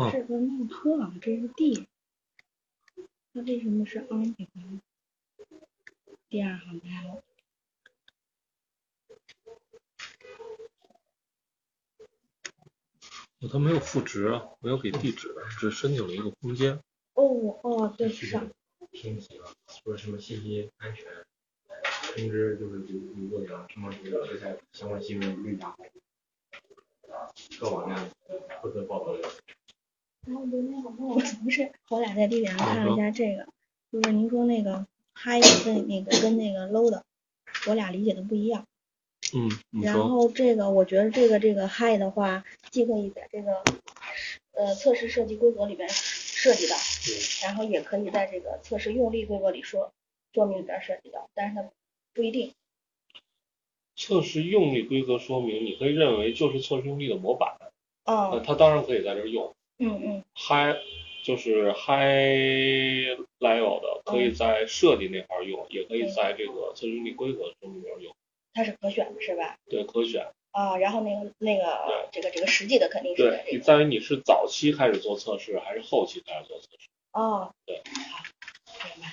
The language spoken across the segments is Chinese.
嗯这个弄错了，这是 D，它为什么是 on？第二行没有。它没有赋值啊，没有给地址，只申请了一个空间。哦哦，对上，听起了说什么信息安全通知，就是如如果你要什么这个这些相关新闻各网站负责报道。然后昨天好像我不是，我俩在地铁上看了一下这个，就是您说那个 high 跟那个跟那个 low 的，我俩理解的不一样。嗯，然，后这个我觉得这个这个 high 的话，既可以在这个呃测试设计规格里边涉及到，然后也可以在这个测试用力规格里说说明里边涉及到，但是它不一定。测试用力规格说明，你可以认为就是测试用力的模板，那哦，它当然可以在这儿用。嗯嗯 high 就是 high level 的，可以在设计那块儿用，也可以在这个测试用力规格说明里边用。它是可选的是吧？对，可选。啊，然后那个那个这个这个实际的肯定是在对，这个。你在于你是早期开始做测试，还是后期开始做测试？哦，对，好，明白。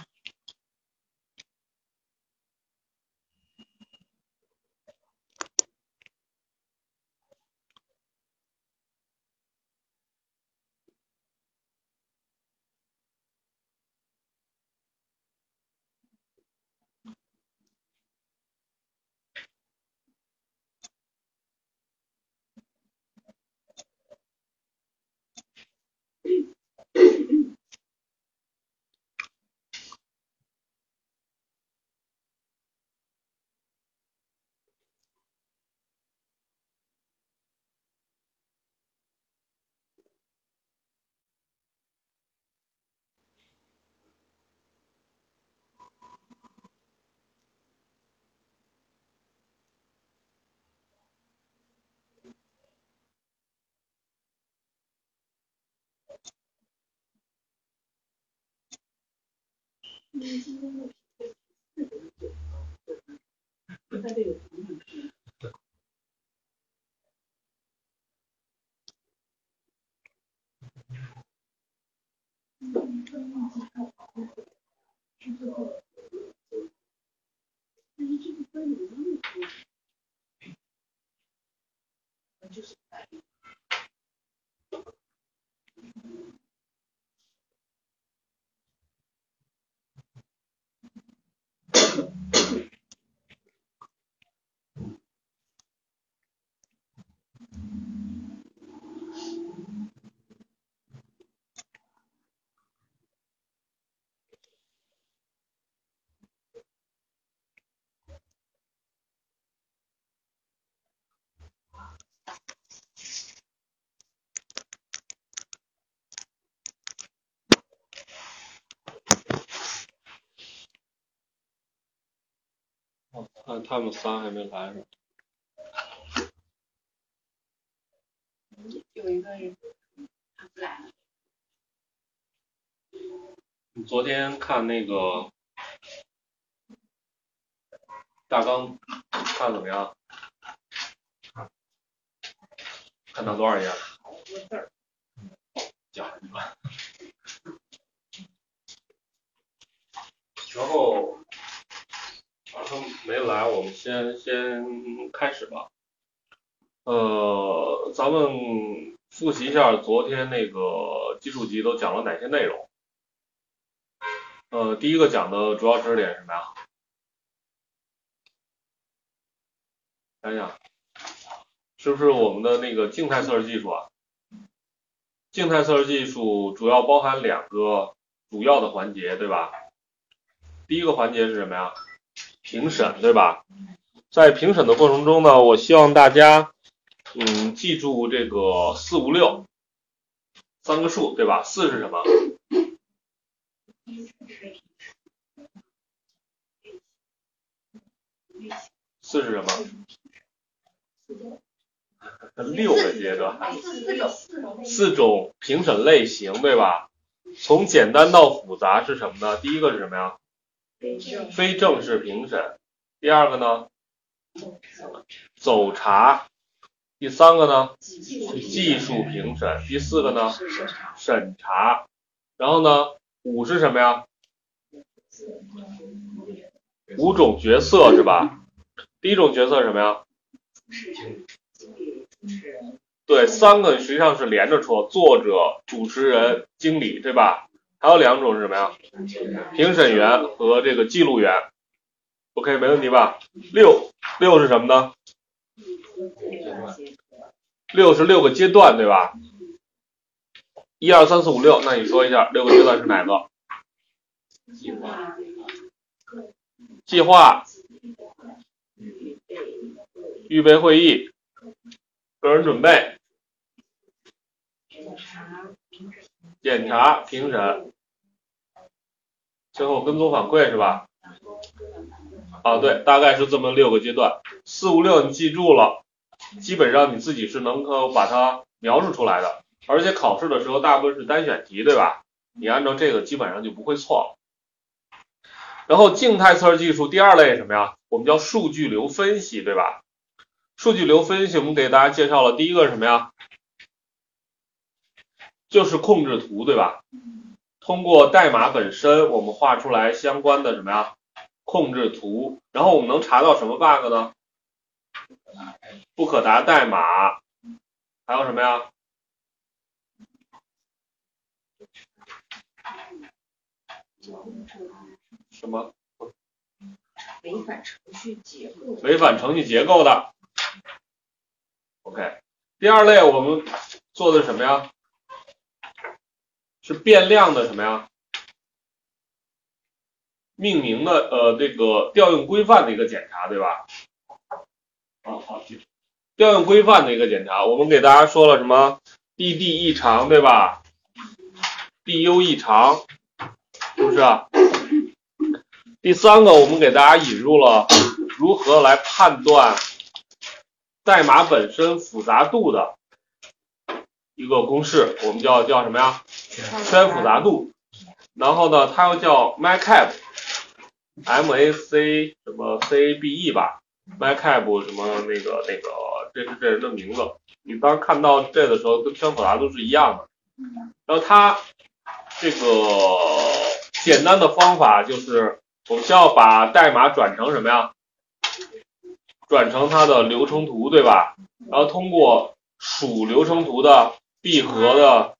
ただいま。看他们仨还没来呢。有一个人他不来了。你昨天看那个大纲看怎么样？看到多少页？好多字儿。讲一吧。然后啊，他们没来，我们先先开始吧。呃，咱们复习一下昨天那个基础级都讲了哪些内容。呃，第一个讲的主要知识点是什么呀？想想，是不是我们的那个静态测试技术啊？静态测试技术主要包含两个主要的环节，对吧？第一个环节是什么呀？评审，对吧？在评审的过程中呢，我希望大家，嗯，记住这个四五六三个数，对吧？四是什么？四是什么？六个阶段，四种四种四种评审类型，对吧？从简单到复杂是什么呢？第一个是什么呀？非正式评审。第二个呢？走查。第三个呢？技术评审。第四个呢？审查。然后呢？五是什么呀？五种角色是吧？第一种角色是什么呀？对，三个实际上是连着说，作者、主持人、经理，对吧？还有两种是什么呀？评审员和这个记录员。OK，没问题吧？六六是什么呢？六是六个阶段，对吧？一二三四五六，那你说一下六个阶段是哪个？计划、预备会议、个人准备、检查、评审，最后跟踪反馈是吧？啊，对，大概是这么六个阶段，四五六你记住了，基本上你自己是能够把它描述出来的，而且考试的时候大部分是单选题，对吧？你按照这个基本上就不会错了。然后静态测试技术第二类什么呀？我们叫数据流分析，对吧？数据流分析我们给大家介绍了，第一个什么呀？就是控制图，对吧？通过代码本身，我们画出来相关的什么呀？控制图，然后我们能查到什么 bug 呢？不可达代码，还有什么呀？什么？违反程序结构。违反程序结构的。OK，第二类我们做的什么呀？是变量的什么呀？命名的呃这个调用规范的一个检查，对吧？好好，调用规范的一个检查，我们给大家说了什么？DD 异常，对吧？DU 异常，是不是？第三个，我们给大家引入了如何来判断代码本身复杂度的一个公式，我们叫叫什么呀？圈复杂度。然后呢，它又叫 MACAB，M A C 什么 C A B E 吧，MACAB 什么那个那个，这是这人的名字。你当看到这的时候，跟圈复杂度是一样的。然后它这个简单的方法就是。我们需要把代码转成什么呀？转成它的流程图，对吧？然后通过数流程图的闭合的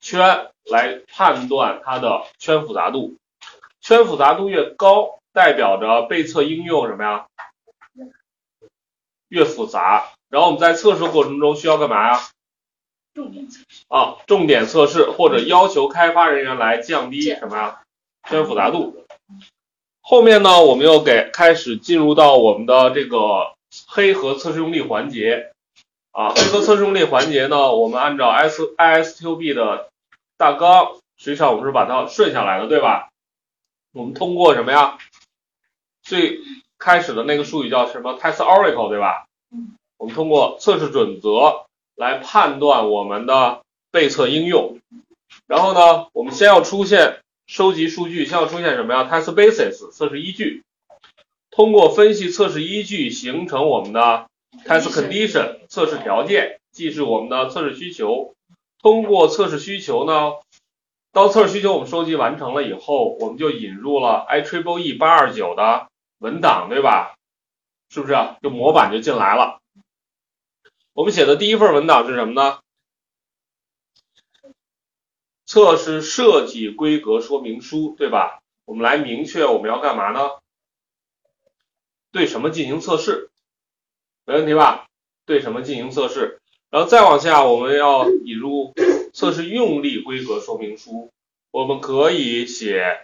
圈来判断它的圈复杂度。圈复杂度越高，代表着被测应用什么呀？越复杂。然后我们在测试过程中需要干嘛呀？重点测试啊，重点测试或者要求开发人员来降低什么呀？圈复杂度。后面呢，我们又给开始进入到我们的这个黑盒测试用例环节啊。黑盒测试用例环节呢，我们按照 S ISTQB 的大纲，实际上我们是把它顺下来的，对吧？我们通过什么呀？最开始的那个术语叫什么 test oracle 对吧？嗯。我们通过测试准则来判断我们的被测应用。然后呢，我们先要出现收集数据，先要出现什么呀？test basis 测试依据。通过分析测试依据，形成我们的 test condition 测试条件，即是我们的测试需求。通过测试需求呢，当测试需求我们收集完成了以后，我们就引入了 i triple e 八二九的文档，对吧？是不是？就模板就进来了。我们写的第一份文档是什么呢？测试设计规格说明书，对吧？我们来明确我们要干嘛呢？对什么进行测试？没问题吧？对什么进行测试？然后再往下，我们要引入测试用力规格说明书。我们可以写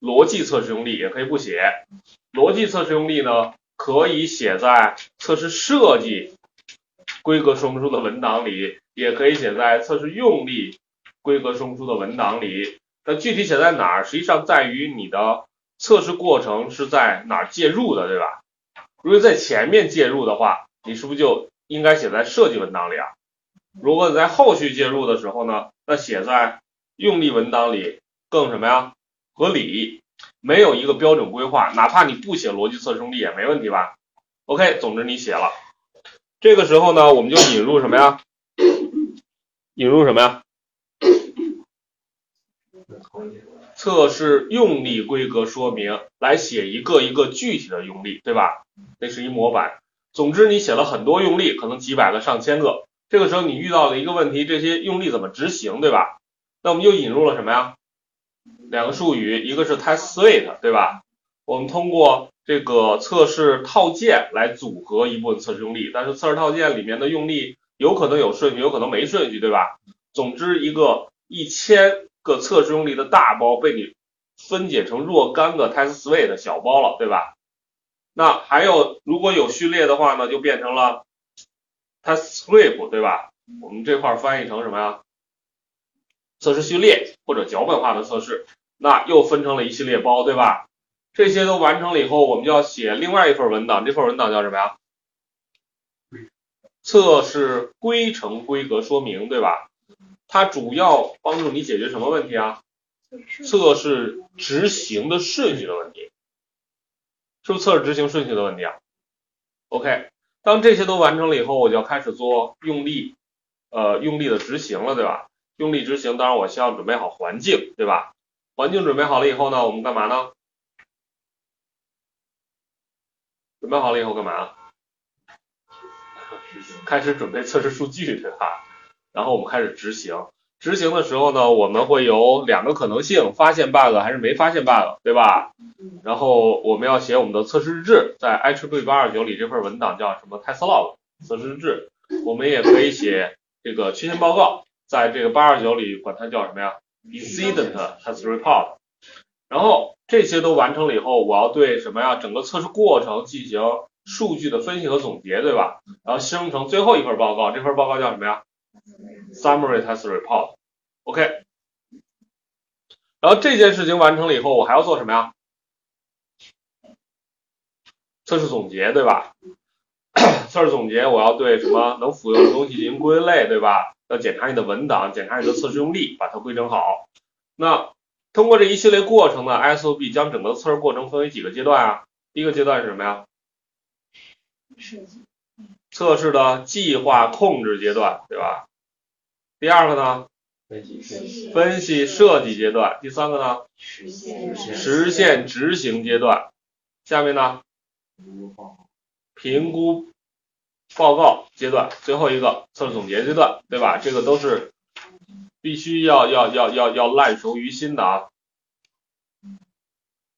逻辑测试用力，也可以不写。逻辑测试用力呢，可以写在测试设计规格说明书的文档里，也可以写在测试用力。规格说明书的文档里，那具体写在哪儿，实际上在于你的测试过程是在哪儿介入的，对吧？如果在前面介入的话，你是不是就应该写在设计文档里啊？如果你在后续介入的时候呢，那写在用力文档里更什么呀？合理，没有一个标准规划，哪怕你不写逻辑测试用例也没问题吧？OK，总之你写了，这个时候呢，我们就引入什么呀？引入什么呀？测试用力规格说明，来写一个一个具体的用力，对吧？那是一模板。总之，你写了很多用力，可能几百个、上千个。这个时候你遇到了一个问题，这些用力怎么执行，对吧？那我们就引入了什么呀？两个术语，一个是 test suite，对吧？我们通过这个测试套件来组合一部分测试用力，但是测试套件里面的用力有可能有顺序，有可能没顺序，对吧？总之，一个一千。个测试用例的大包被你分解成若干个 test suite 的小包了，对吧？那还有如果有序列的话呢，就变成了 test script，对吧？我们这块翻译成什么呀？测试序列或者脚本化的测试，那又分成了一系列包，对吧？这些都完成了以后，我们就要写另外一份文档，这份文档叫什么呀？测试规程规格说明，对吧？它主要帮助你解决什么问题啊？测试执行的顺序的问题，是不是测试执行顺序的问题啊？OK，当这些都完成了以后，我就要开始做用力，呃，用力的执行了，对吧？用力执行，当然我需要准备好环境，对吧？环境准备好了以后呢，我们干嘛呢？准备好了以后干嘛？开始准备测试数据，对吧？然后我们开始执行，执行的时候呢，我们会有两个可能性，发现 bug 还是没发现 bug，对吧？然后我们要写我们的测试日志，在 p 八二九里这份文档叫什么 test log 测试日志。我们也可以写这个缺陷报告，在这个八二九里管它叫什么呀？incident test report。然后这些都完成了以后，我要对什么呀？整个测试过程进行数据的分析和总结，对吧？然后生成最后一份报告，这份报告叫什么呀？Summary test report，OK，然后这件事情完成了以后，我还要做什么呀？测试总结，对吧？测试总结，我要对什么能服用的东西进行归类，对吧？要检查你的文档，检查你的测试用例，把它规整好。那通过这一系列过程呢，ISO B 将整个测试过程分为几个阶段啊？第一个阶段是什么呀？测试的计划控制阶段，对吧？第二个呢，分析设计阶段。第三个呢，实现执行阶段。下面呢，评估报告阶段。最后一个测试总结阶段，对吧？这个都是必须要要要要要烂熟于心的啊，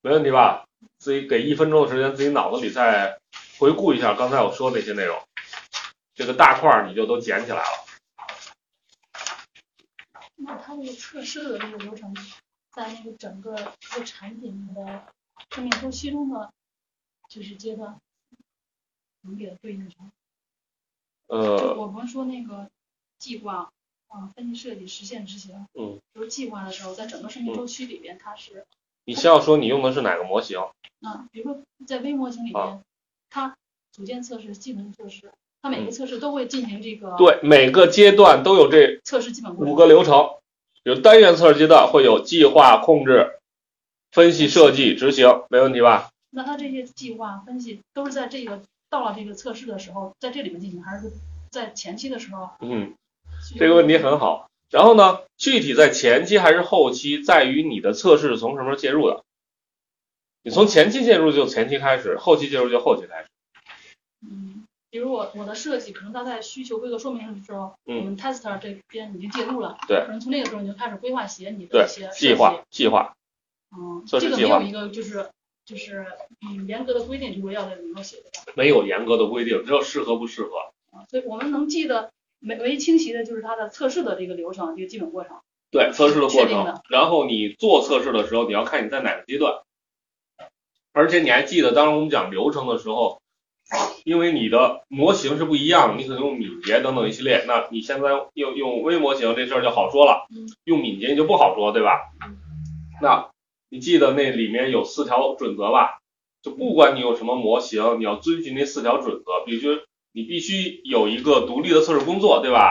没问题吧？自己给一分钟的时间，自己脑子里再回顾一下刚才我说的那些内容，这个大块儿你就都捡起来了。那它这个测试的这个流程，在那个整个一个产品的生命周期中的就是阶段，能给它对应上？呃，我们说那个计划啊，分析设计、实现执行。嗯。就是计划的时候，在整个生命周期里边，它是你先要说你用的是哪个模型？啊，比如说在微模型里啊面，它组件测试、技能测试，它每个测试都会进行这个对，每个阶段都有这测试基本。五个流程，有单元测试阶段会有计划、控制、分析、设计、执行，没问题吧？那它这些计划分析都是在这个到了这个测试的时候，在这里面进行，还是在前期的时候？嗯，这个问题很好。然后呢，具体在前期还是后期，在于你的测试是从什么时候介入的。你从前期介入就前期开始，后期介入就后期开始。嗯，比如我我的设计，可能它在需求规格说明的时候，嗯我们 tester 这边已经介入了，对可能从那个时候你就开始规划写你的对一些，计划计划，嗯，这个没有一个就是就是嗯严格的规定，就是要在里面写的吧？没有严格的规定，只有适合不适合。啊，所以我们能记得唯唯一清晰的就是它的测试的这个流程，这个基本过程。对测试的过程然后你做测试的时候，你要看你在哪个阶段，而且你还记得，当时我们讲流程的时候，因为你的模型是不一样，你可能用敏捷等等一系列，那你现在用用微模型这事儿就好说了嗯，用敏捷你就不好说，对吧？那你记得那里面有四条准则吧？就不管你有什么模型，你要遵循那四条准则，比如说你必须有一个独立的测试工作，对吧？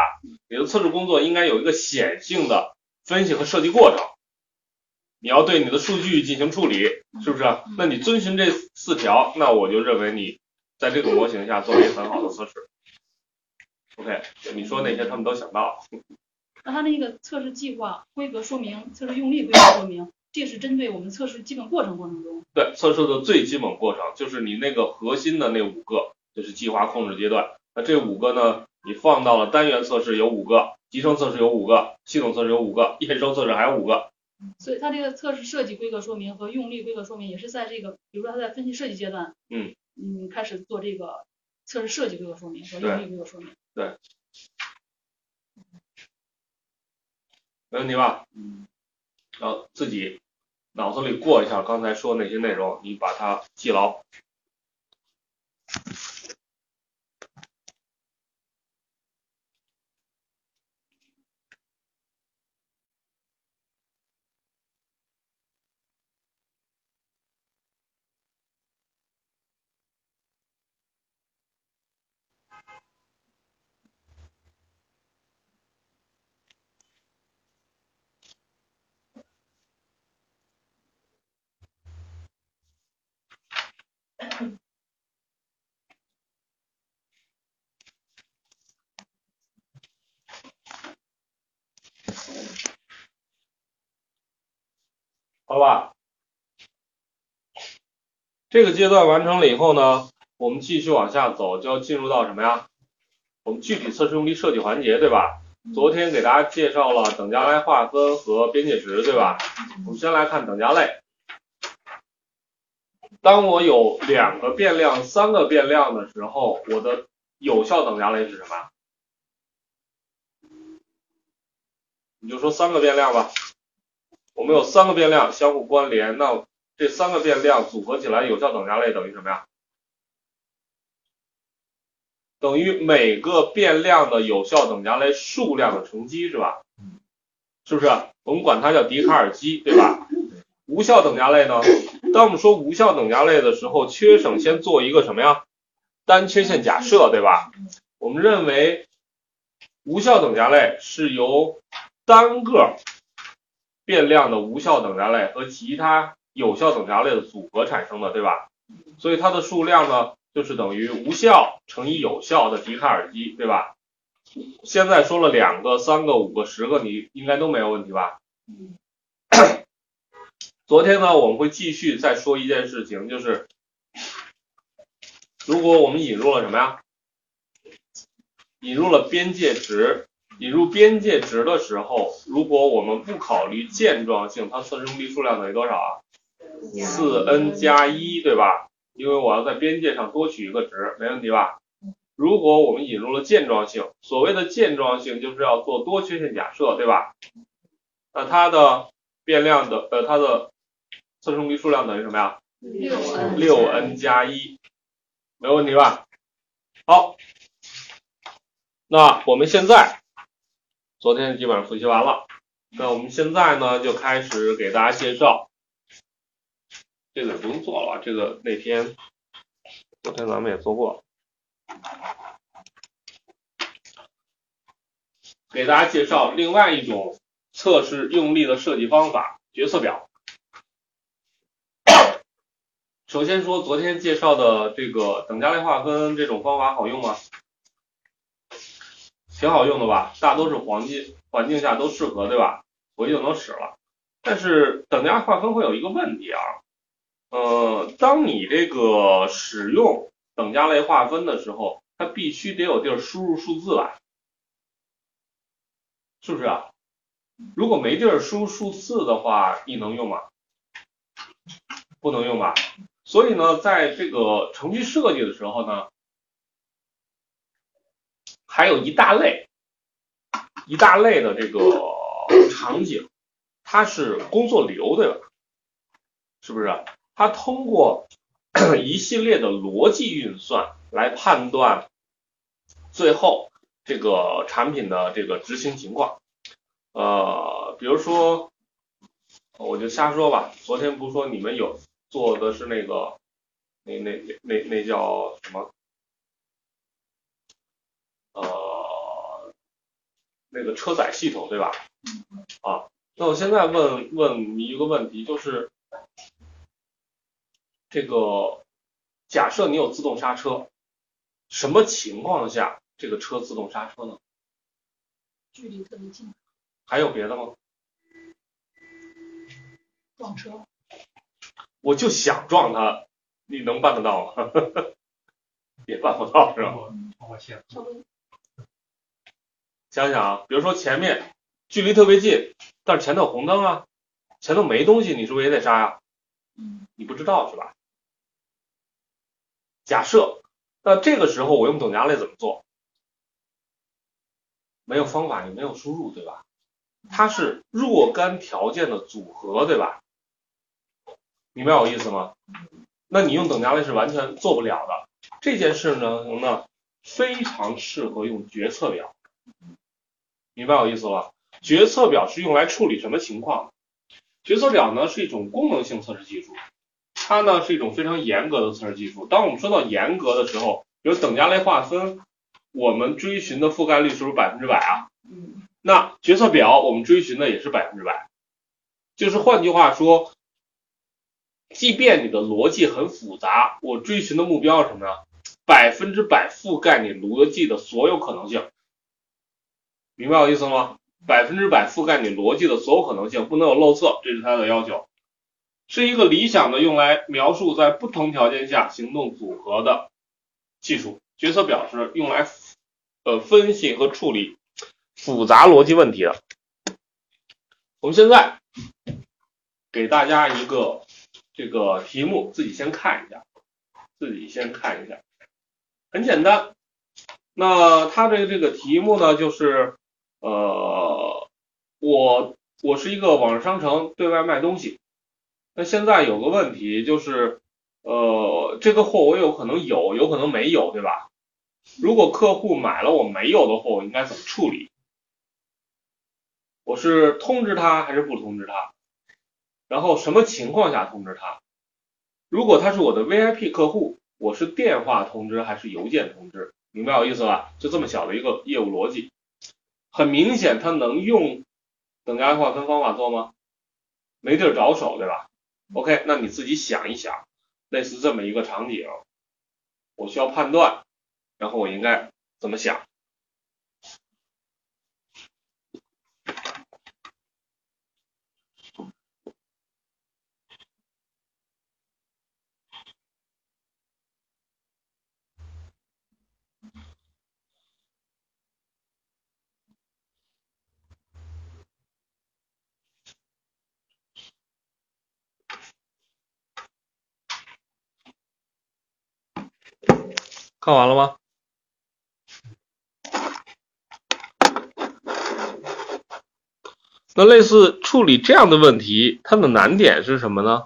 你的测试工作应该有一个显性的分析和设计过程，你要对你的数据进行处理，是不是？那你遵循这四条，那我就认为你在这个模型下做了一个很好的测试。OK，你说那些他们都想到了，那它那个测试计划、规格说明、测试用例规格说明，这是针对我们测试基本过程过程中。对，测试的最基本过程就是你那个核心的那五个，就是计划控制阶段。那这五个呢，你放到了单元测试有五个，集成测试有五个，系统测试有五个，验收测试还有五个。所以它这个测试设计规格说明和用例规格说明也是在这个，比如说它在分析设计阶段，嗯嗯，开始做这个测试设计这个说明和用例这个说明。对没问题吧？嗯，然后自己脑子里过一下刚才说那些内容，你把它记牢。好吧？这个阶段完成了以后呢，我们继续往下走，就要进入到什么呀？我们具体测试用例设计环节，对吧？昨天给大家介绍了等价类划分和边界值，对吧？我们先来看等价类。当我有两个变量、三个变量的时候，我的有效等价类是什么？你就说三个变量吧。我们有三个变量相互关联，那这三个变量组合起来有效等价类等于什么呀？等于每个变量的有效等价类数量的乘积是吧？是不是？我们管它叫笛卡尔积，对吧？无效等价类呢？当我们说无效等价类的时候，缺省先做一个什么呀？单缺陷假设，对吧？我们认为无效等价类是由单个变量的无效等价类和其他有效等价类的组合产生的，对吧？所以它的数量呢，就是等于无效乘以有效的笛卡尔积，对吧？现在说了两个、三个、五个、十个，你应该都没有问题吧？昨天呢，我们会继续再说一件事情，就是如果我们引入了什么呀？引入了边界值。引入边界值的时候，如果我们不考虑健壮性，它测试用例数量等于多少啊？四 n 加一，对吧？因为我要在边界上多取一个值，没问题吧？如果我们引入了健壮性，所谓的健壮性就是要做多缺陷假设，对吧？那它的变量的呃它的测试用例数量等于什么呀？六 n 六 n 加一，没问题吧？好，那我们现在昨天基本上复习完了，那我们现在呢就开始给大家介绍这个不用做了，这个那天昨天咱们也做过。给大家介绍另外一种测试用力的设计方法——决策表。首先说昨天介绍的这个等价类划分这种方法好用吗？挺好用的吧，大多数黄金环境下都适合，对吧？回去就能使了。但是等价划分会有一个问题啊，呃，当你这个使用等价类划分的时候，它必须得有地儿输入数字来。是不是啊？如果没地儿输数字的话，你能用吗？不能用吧。所以呢，在这个程序设计的时候呢，还有一大类一大类的这个 场景，它是工作流，对吧？是不是？它通过 一系列的逻辑运算来判断最后。这个产品的这个执行情况，呃，比如说，我就瞎说吧。昨天不是说你们有做的是那个，那那那那那叫什么？呃，那个车载系统对吧？啊，那我现在问问你一个问题，就是这个假设你有自动刹车，什么情况下？这个车自动刹车呢？距离特别近。还有别的吗？撞车。我就想撞他，你能办得到吗？也办不到是吧？想想啊，比如说前面距离特别近，但是前头有红灯啊，前头没东西，你是不是也得刹呀？嗯。你不知道是吧？假设，那这个时候我用等价类怎么做？没有方法也没有输入，对吧？它是若干条件的组合，对吧？明白我意思吗？那你用等价类是完全做不了的。这件事呢，呢非常适合用决策表。明白我意思了？决策表是用来处理什么情况？决策表呢是一种功能性测试技术，它呢是一种非常严格的测试技术。当我们说到严格的时候，比如等价类划分。我们追寻的覆盖率是不是百分之百啊？嗯。那决策表我们追寻的也是百分之百，就是换句话说，即便你的逻辑很复杂，我追寻的目标是什么呢？百分之百覆盖你逻辑的所有可能性，明白我意思吗？百分之百覆盖你逻辑的所有可能性，不能有漏测，这是它的要求，是一个理想的用来描述在不同条件下行动组合的技术。决策表是用来。呃，分析和处理复杂逻辑问题的。我们现在给大家一个这个题目，自己先看一下，自己先看一下，很简单。那它的这个题目呢，就是呃，我我是一个网上商城，对外卖东西。那现在有个问题就是，呃，这个货我有可能有，有可能没有，对吧？如果客户买了我没有的货，我应该怎么处理？我是通知他还是不通知他？然后什么情况下通知他？如果他是我的 VIP 客户，我是电话通知还是邮件通知？明白我意思吧？就这么小的一个业务逻辑，很明显它能用等价划分方法做吗？没地儿着手，对吧？OK，那你自己想一想，类似这么一个场景，我需要判断。然后我应该怎么想？看完了吗？那类似处理这样的问题，它的难点是什么呢？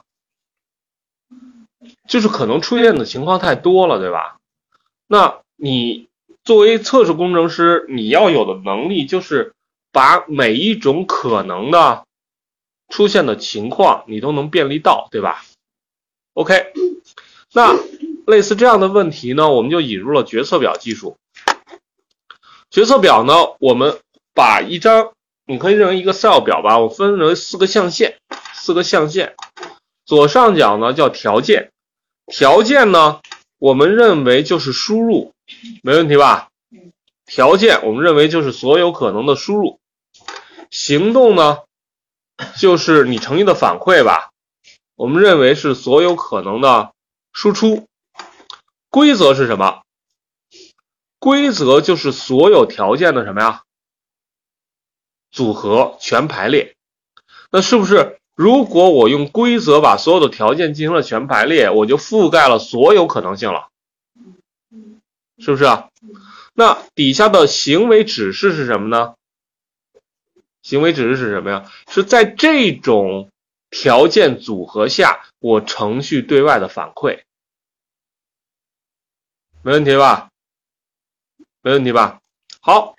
就是可能出现的情况太多了，对吧？那你作为测试工程师，你要有的能力就是把每一种可能的出现的情况，你都能便利到，对吧？OK，那类似这样的问题呢，我们就引入了决策表技术。决策表呢，我们把一张，你可以认为一个 Excel 表吧，我分为四个象限，四个象限。左上角呢叫条件，条件呢，我们认为就是输入，没问题吧？条件我们认为就是所有可能的输入。行动呢，就是你诚意的反馈吧，我们认为是所有可能的输出。规则是什么？规则就是所有条件的什么呀？组合全排列。那是不是如果我用规则把所有的条件进行了全排列，我就覆盖了所有可能性了？是不是啊？那底下的行为指示是什么呢？行为指示是什么呀？是在这种条件组合下，我程序对外的反馈，没问题吧？没问题吧？好，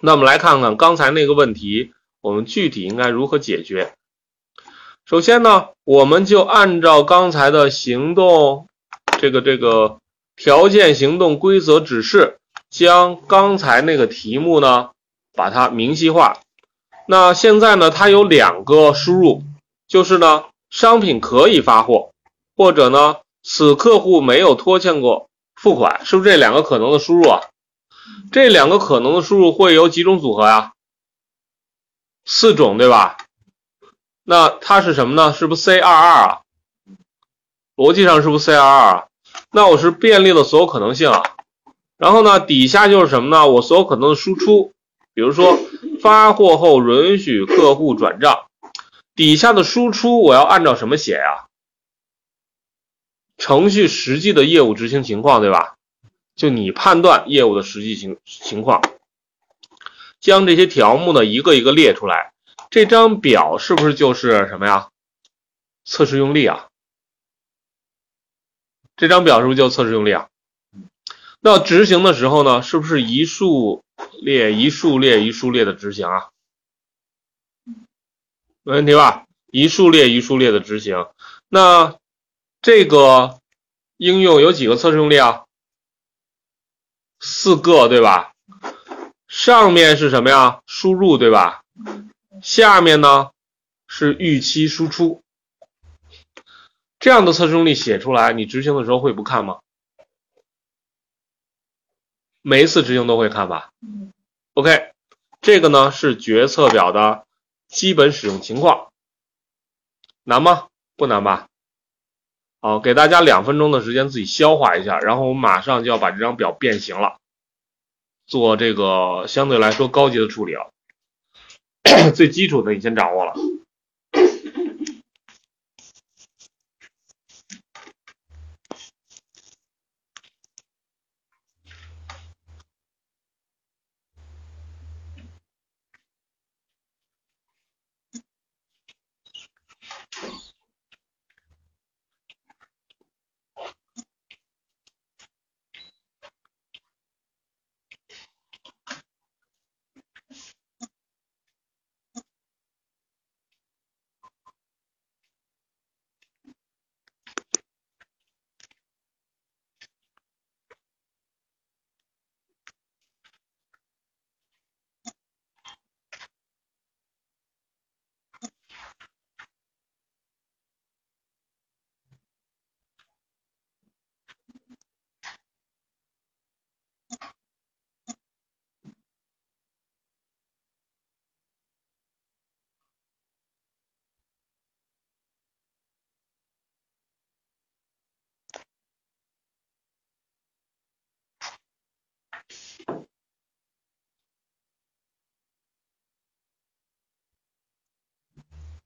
那我们来看看刚才那个问题，我们具体应该如何解决？首先呢，我们就按照刚才的行动，这个这个条件、行动、规则、指示，将刚才那个题目呢，把它明细化。那现在呢，它有两个输入，就是呢，商品可以发货，或者呢，此客户没有拖欠过付款，是不是这两个可能的输入啊？这两个可能的输入会有几种组合呀？四种，对吧？那它是什么呢？是不是 C 二二啊？逻辑上是不是 C 二二啊？那我是便利了所有可能性啊。然后呢，底下就是什么呢？我所有可能的输出，比如说发货后允许客户转账，底下的输出我要按照什么写呀？程序实际的业务执行情况，对吧？就你判断业务的实际情情况，将这些条目呢一个一个列出来。这张表是不是就是什么呀？测试用例啊？这张表是不是就测试用例啊？那执行的时候呢，是不是一数列一数列一数列的执行啊？没问题吧？一数列一数列的执行。那这个应用有几个测试用例啊？四个对吧？上面是什么呀？输入对吧？下面呢是预期输出。这样的测试用例写出来，你执行的时候会不看吗？每一次执行都会看吧？OK，这个呢是决策表的基本使用情况。难吗？不难吧？好，给大家两分钟的时间自己消化一下，然后我马上就要把这张表变形了，做这个相对来说高级的处理了。最基础的你先掌握了。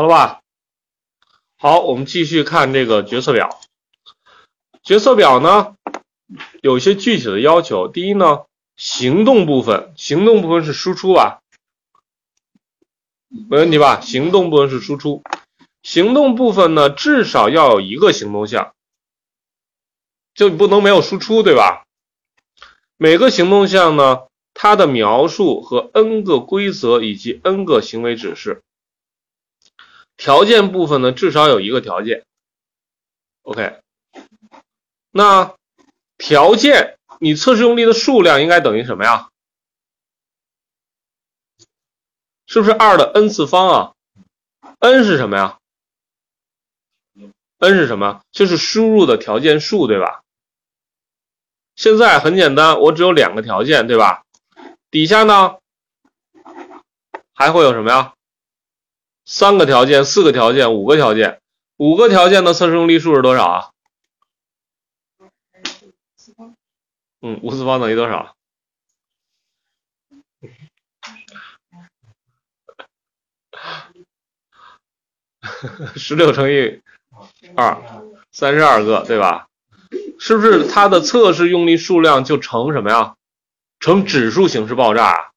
好了吧？好，我们继续看这个决策表。决策表呢，有一些具体的要求。第一呢，行动部分，行动部分是输出吧？没问题吧？行动部分是输出，行动部分呢，至少要有一个行动项，就你不能没有输出，对吧？每个行动项呢，它的描述和 n 个规则以及 n 个行为指示。条件部分呢，至少有一个条件。OK，那条件你测试用力的数量应该等于什么呀？是不是二的 n 次方啊？n 是什么呀？n 是什么？就是输入的条件数，对吧？现在很简单，我只有两个条件，对吧？底下呢还会有什么呀？三个条件、四个条件、五个条件，五个条件的测试用力数是多少啊？嗯，五次方等于多少？十六乘以二，三十二个，对吧？是不是它的测试用力数量就成什么呀？成指数形式爆炸？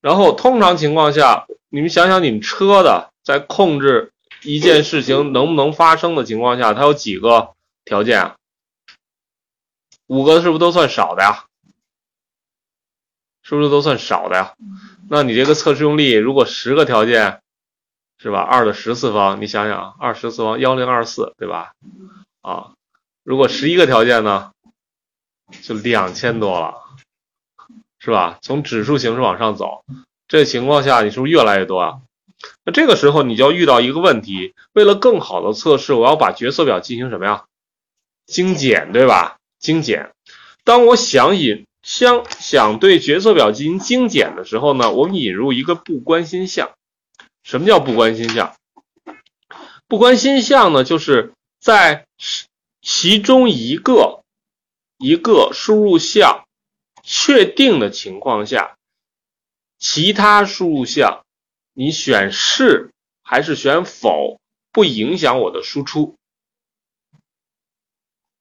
然后通常情况下，你们想想，你们车的在控制一件事情能不能发生的情况下，它有几个条件啊？五个是不是都算少的呀？是不是都算少的呀？那你这个测试用力，如果十个条件，是吧？二的十次方，你想想，二十次方幺零二四，对吧？啊，如果十一个条件呢，就两千多了，是吧？从指数形式往上走，这情况下你是不是越来越多啊？那这个时候你就要遇到一个问题，为了更好的测试，我要把角色表进行什么呀？精简，对吧？精简。当我想引想想对角色表进行精简的时候呢，我们引入一个不关心项。什么叫不关心项？不关心项呢，就是在其中一个一个输入项确定的情况下，其他输入项你选是还是选否，不影响我的输出。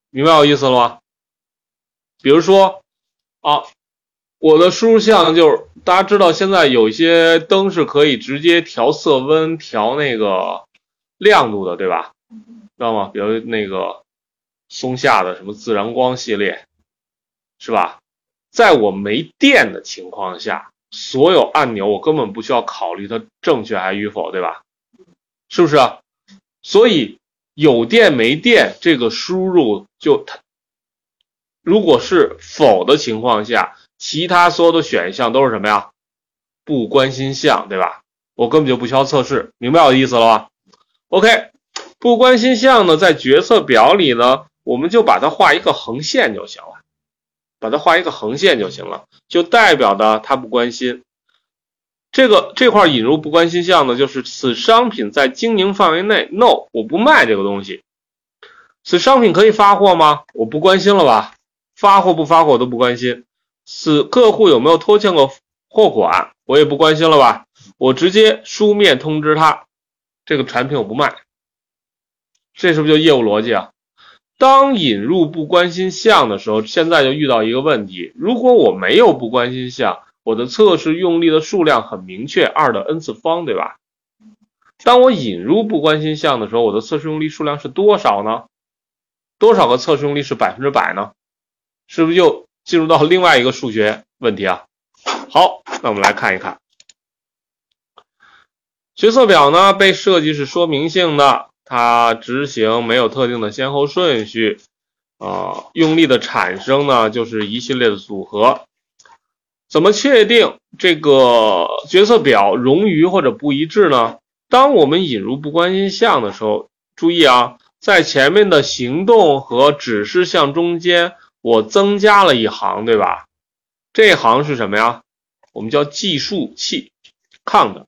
明白我意思了吗？比如说啊。我的输入项就是大家知道，现在有一些灯是可以直接调色温、调那个亮度的，对吧？知道吗？比如那个松下的什么自然光系列，是吧？在我没电的情况下，所有按钮我根本不需要考虑它正确还与否，对吧？是不是？所以有电没电这个输入就它，如果是否的情况下。其他所有的选项都是什么呀？不关心项，对吧？我根本就不需要测试，明白我的意思了吧？OK，不关心项呢，在决策表里呢，我们就把它画一个横线就行了，把它画一个横线就行了，就代表的他不关心。这个这块引入不关心项呢，就是此商品在经营范围内，No，我不卖这个东西。此商品可以发货吗？我不关心了吧？发货不发货我都不关心。此客户有没有拖欠过货款，我也不关心了吧？我直接书面通知他，这个产品我不卖。这是不是就业务逻辑啊？当引入不关心项的时候，现在就遇到一个问题：如果我没有不关心项，我的测试用力的数量很明确，二的 n 次方，对吧？当我引入不关心项的时候，我的测试用力数量是多少呢？多少个测试用力是百分之百呢？是不是又？进入到另外一个数学问题啊，好，那我们来看一看，决策表呢被设计是说明性的，它执行没有特定的先后顺序，啊，用力的产生呢就是一系列的组合，怎么确定这个决策表冗余或者不一致呢？当我们引入不关心项的时候，注意啊，在前面的行动和指示项中间。我增加了一行，对吧？这行是什么呀？我们叫计数器，count。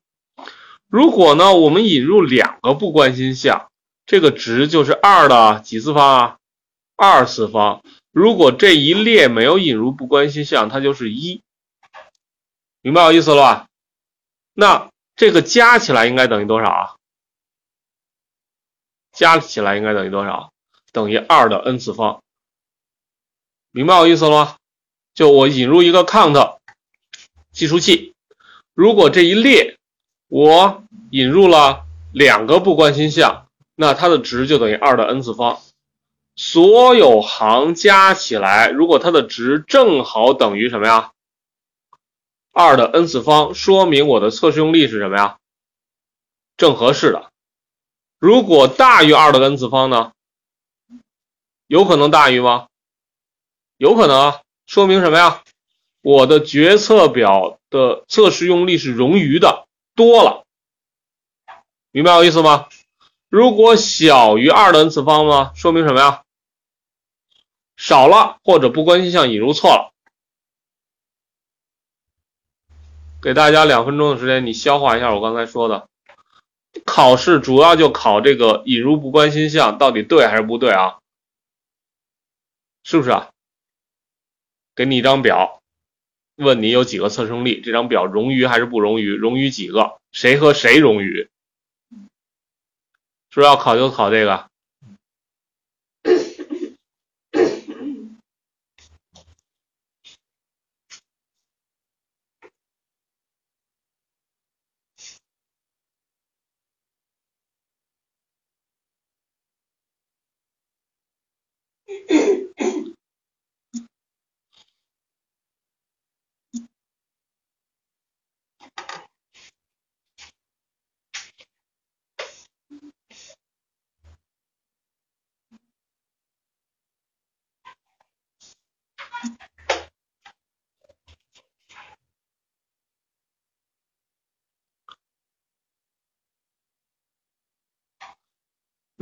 如果呢，我们引入两个不关心项，这个值就是二的几次方啊？二次方。如果这一列没有引入不关心项，它就是一。明白我意思了吧？那这个加起来应该等于多少啊？加起来应该等于多少？等于二的 n 次方。明白我意思了吗？就我引入一个 count 计数器，如果这一列我引入了两个不关心项，那它的值就等于二的 n 次方。所有行加起来，如果它的值正好等于什么呀？二的 n 次方，说明我的测试用例是什么呀？正合适的。如果大于二的 n 次方呢？有可能大于吗？有可能啊，说明什么呀？我的决策表的测试用例是冗余的，多了。明白我意思吗？如果小于二的 n 次方呢？说明什么呀？少了或者不关心项引入错了。给大家两分钟的时间，你消化一下我刚才说的。考试主要就考这个引入不关心项到底对还是不对啊？是不是啊？给你一张表，问你有几个测生力，这张表冗余还是不冗余？冗余几个？谁和谁冗余？是不是要考就考这个？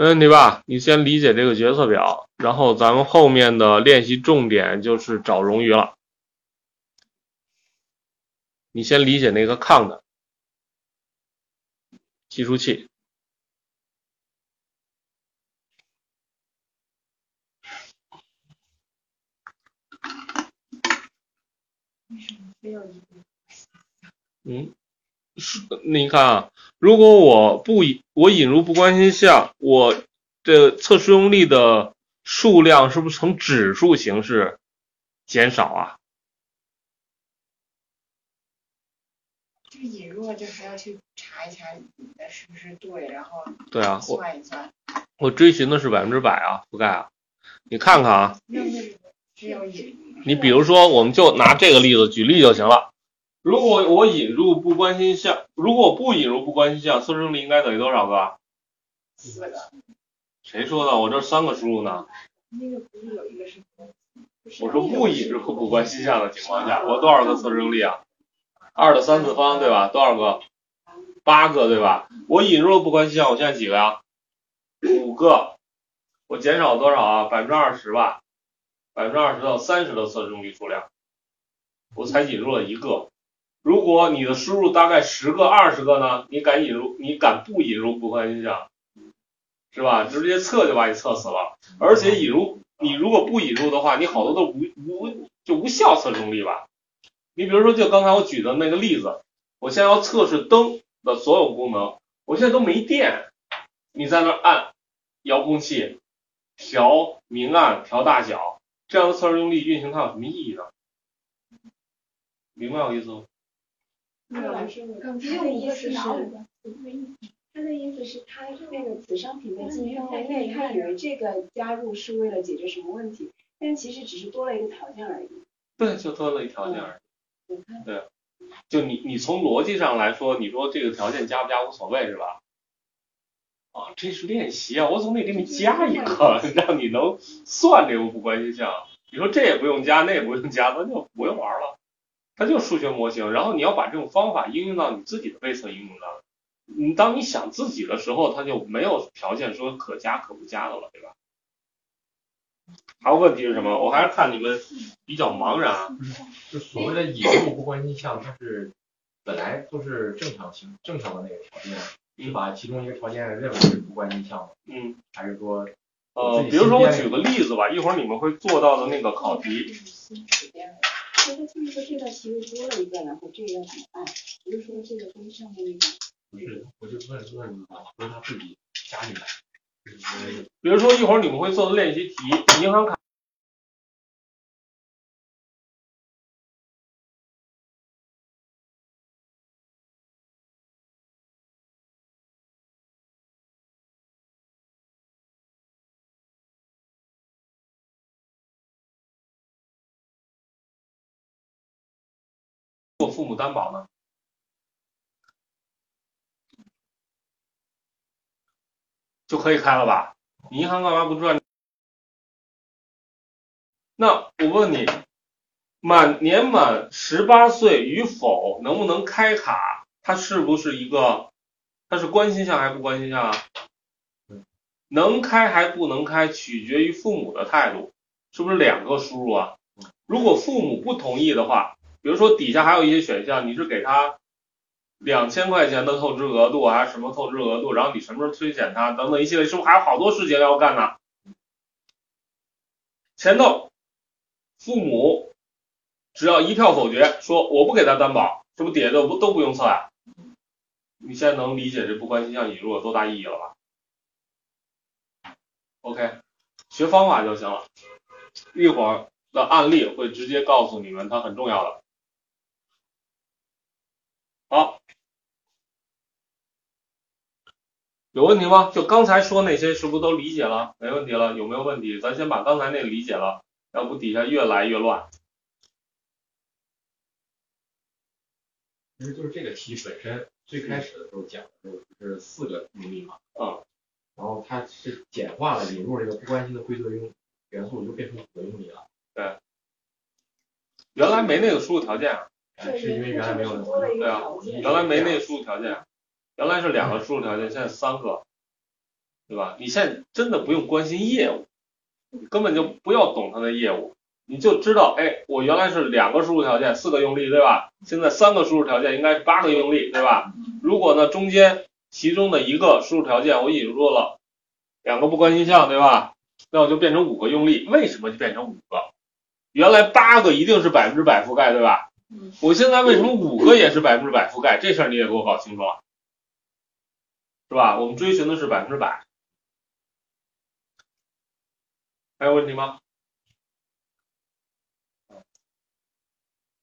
没问题吧？你先理解这个决策表，然后咱们后面的练习重点就是找冗余了。你先理解那个 count 计数器。嗯，是，你看啊，如果我不引我引入不关心项，我的测试用力的数量是不是呈指数形式减少啊？就引入了，就还要去查一查你的是不是对，然后对啊，我算一算。我追寻的是百分之百啊，覆盖啊。你看看啊？你比如说，我们就拿这个例子举例就行了。如果我引入不关心项，如果不引入不关心项，测试用力应该等于多少个？四个，谁说的？我这三个输入呢。那个不是有一个是我说不引入不关心项的情况下，我多少个测试用力啊？二的三次方对吧？多少个？八个对吧？我引入了不关心项，我现在几个呀？五个。我减少多少啊？百分之二十吧。百分之二十到三十的测试用力数量，我才引入了一个。如果你的输入大概十个、二十个呢？你敢引入？你敢不引入不关心项？是吧？直接测就把你测死了。而且引入，你如果不引入的话，你好多都无无就无效测试用力吧。你比如说，就刚才我举的那个例子，我现在要测试灯的所有功能，我现在都没电，你在那按遥控器调明暗、调大小，这样的测试用力运行它有什么意义呢？明白我意思吗？那个老师，我刚才的意思是，他的意思是，他那个子商品的进范围内，他以为这个加入是为了解决什么问题，但其实只是多了一个条件而已。对，就多了一条件而已。我看对，就你你从逻辑上来说，你说这个条件加不加无所谓是吧？啊，这是练习啊，我总得给你加一个，让你能算这个不关心项。你说这也不用加，那也不用加，那就不用玩了。它就是数学模型，然后你要把这种方法应用到你自己的背测应用上。你当你想自己的时候，它就没有条件说可加可不加的了，对吧？还有问题是什么？我还是看你们比较茫然啊。就所谓的引入不关心项，它是本来都是正常性正常的那个条件，是把其中一个条件认为是不关心项吗？嗯，还是说呃，比如说我举个例子吧，一会儿你们会做到的那个考题，觉得就是说这道题又多了一个，然后这个要怎么办？不是说这个跟上面那个不是？我就问问你，说他自己加进来，比如说一会儿你们会做的练习题，银行卡。做父母担保呢？就可以开了吧？你银行干嘛不赚？那我问你，满年满十八岁与否能不能开卡？它是不是一个？它是关心项还是不关心项啊？能开还不能开，取决于父母的态度，是不是两个输入啊？如果父母不同意的话，比如说底下还有一些选项，你是给他两千块钱的透支额度还是什么透支额度，然后你什么时候推荐他等等一系列，是不是还有好多事情要干呢？前头父母只要一票否决，说我不给他担保，是不是底下都不都不用测呀？你现在能理解这不关心项引入有多大意义了吧？OK，学方法就行了，一会儿的案例会直接告诉你们它很重要的。好，有问题吗？就刚才说那些是不是都理解了？没问题了，有没有问题？咱先把刚才那个理解了，要不底下越来越乱。其实就是这个题本身最开始的时候讲的时候是四个用力嘛，嗯，然后它是简化了引入这个不关心的规则用元素，就变成五个用力了。对，原来没那个输入条件啊，哎是因为原来没有对啊。原来没那个输入条件，啊原来是两个输入条件，现在三个，对吧？你现在真的不用关心业务，你根本就不要懂它的业务，你就知道，哎，我原来是两个输入条件，四个用力，对吧？现在三个输入条件应该是八个用力，对吧？如果呢中间其中的一个输入条件我引入了两个不关心项，对吧？那我就变成五个用力，为什么就变成五个？原来八个一定是百分之百覆盖，对吧？我现在为什么五个也是百分之百覆盖？这事儿你也给我搞清楚了，是吧？我们追寻的是百分之百。还有问题吗？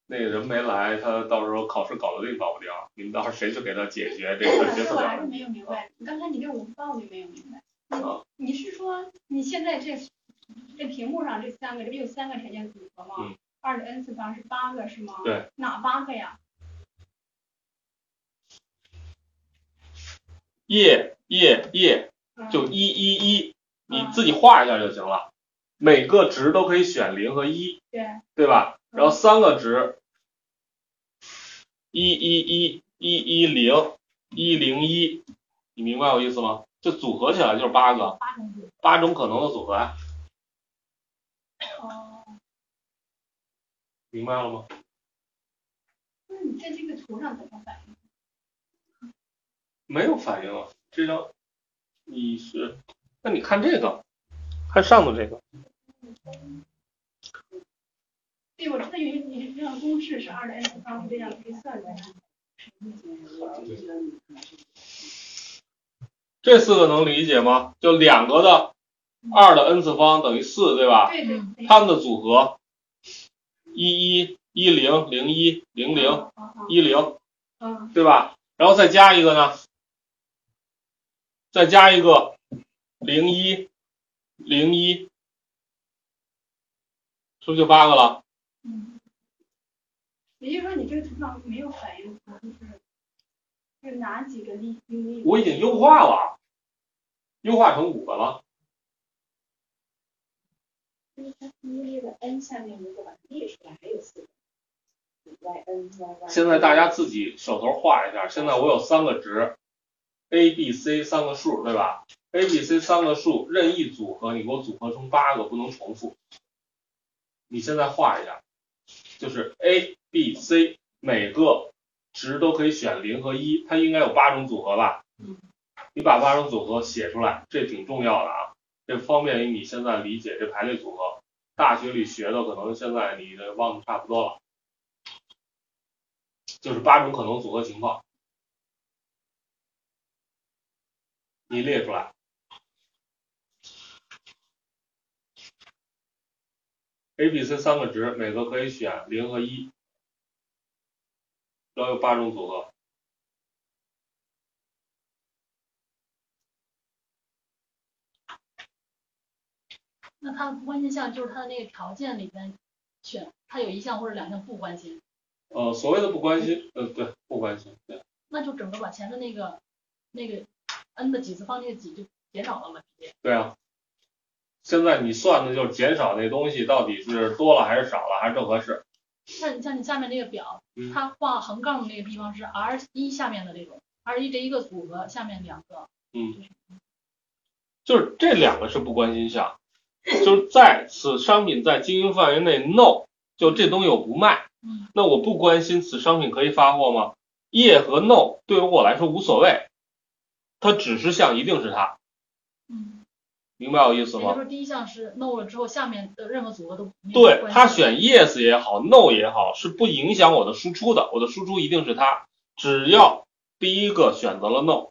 那个人没来，他到时候考试搞得定搞不定，你们到时候谁去给他解决这个我还是没有明白，刚才你给我报的没有明白。啊你你是说你现在这这屏幕上这三个，这不有三个条件组合吗嗯？二的 n 次方是八个是吗？对。哪八个呀？页页页嗯就一一一，你自己画一下就行了。每个值都可以选零和一，对，对吧？然后三个值，一一一一一零一零一，你明白我意思吗？就组合起来就是八个，八种组。八种可能的组合呀，哦，明白了吗？那你在这个图上怎么反应？没有反应啊，这张你是，那你看这个，看上头这个，对，我知道有这样公式是二的 n 次方这样可以算出来的。这四个能理解吗？就两个的二的 n 次方等于四，对吧？对对对。它们的组合一一一零零一零零一零，嗯对吧？然后再加一个呢，再加一个零一零一，是不是就八个了？嗯。也就是说，你这个图上没有反映出就是是哪几个例例？我已经优化了，优化成五个了。就是它一列的 n 下面如果把它列出来，还有四个 y n y y。现在大家自己手头画一下，现在我有三个值，a、b、c 三个数，对吧？a、b、c 三个数任意组合，你给我组合成八个，不能重复。你现在画一下，就是 a、b、c 每个值都可以选零和一，它应该有八种组合吧？你把八种组合写出来，这挺重要的啊，这方便于你现在理解这排列组合大学里学的可能现在你的忘的差不多了就是八种可能组合情况你列出来。A b c 三个值每个可以选零和一要有八种组合那它的不关心项就是它的那个条件里边选，它有一项或者两项不关心，呃，所谓的不关心，呃，对，不关心，对，那就整个把前面那个那个 n 的几次方那个几就减少了嘛，直接。对啊。现在你算的就是减少那东西到底是多了还是少了，还是正合适。那你像你下面那个表嗯，它画横杠的那个地方是 R 一下面的这种，R 一这一个组合下面两个，嗯，就是这两个是不关心项，就是在此商品在经营范围内 no，就这东西我不卖，嗯，那我不关心此商品可以发货吗？yeah 和 no 对于我来说无所谓，它指示项一定是它，嗯，明白我意思吗？也就是说第一项是 no 了之后，下面的任何组合都不对他选 yes 也好，no 也好，是不影响我的输出的，我的输出一定是它，只要第一个选择了 no，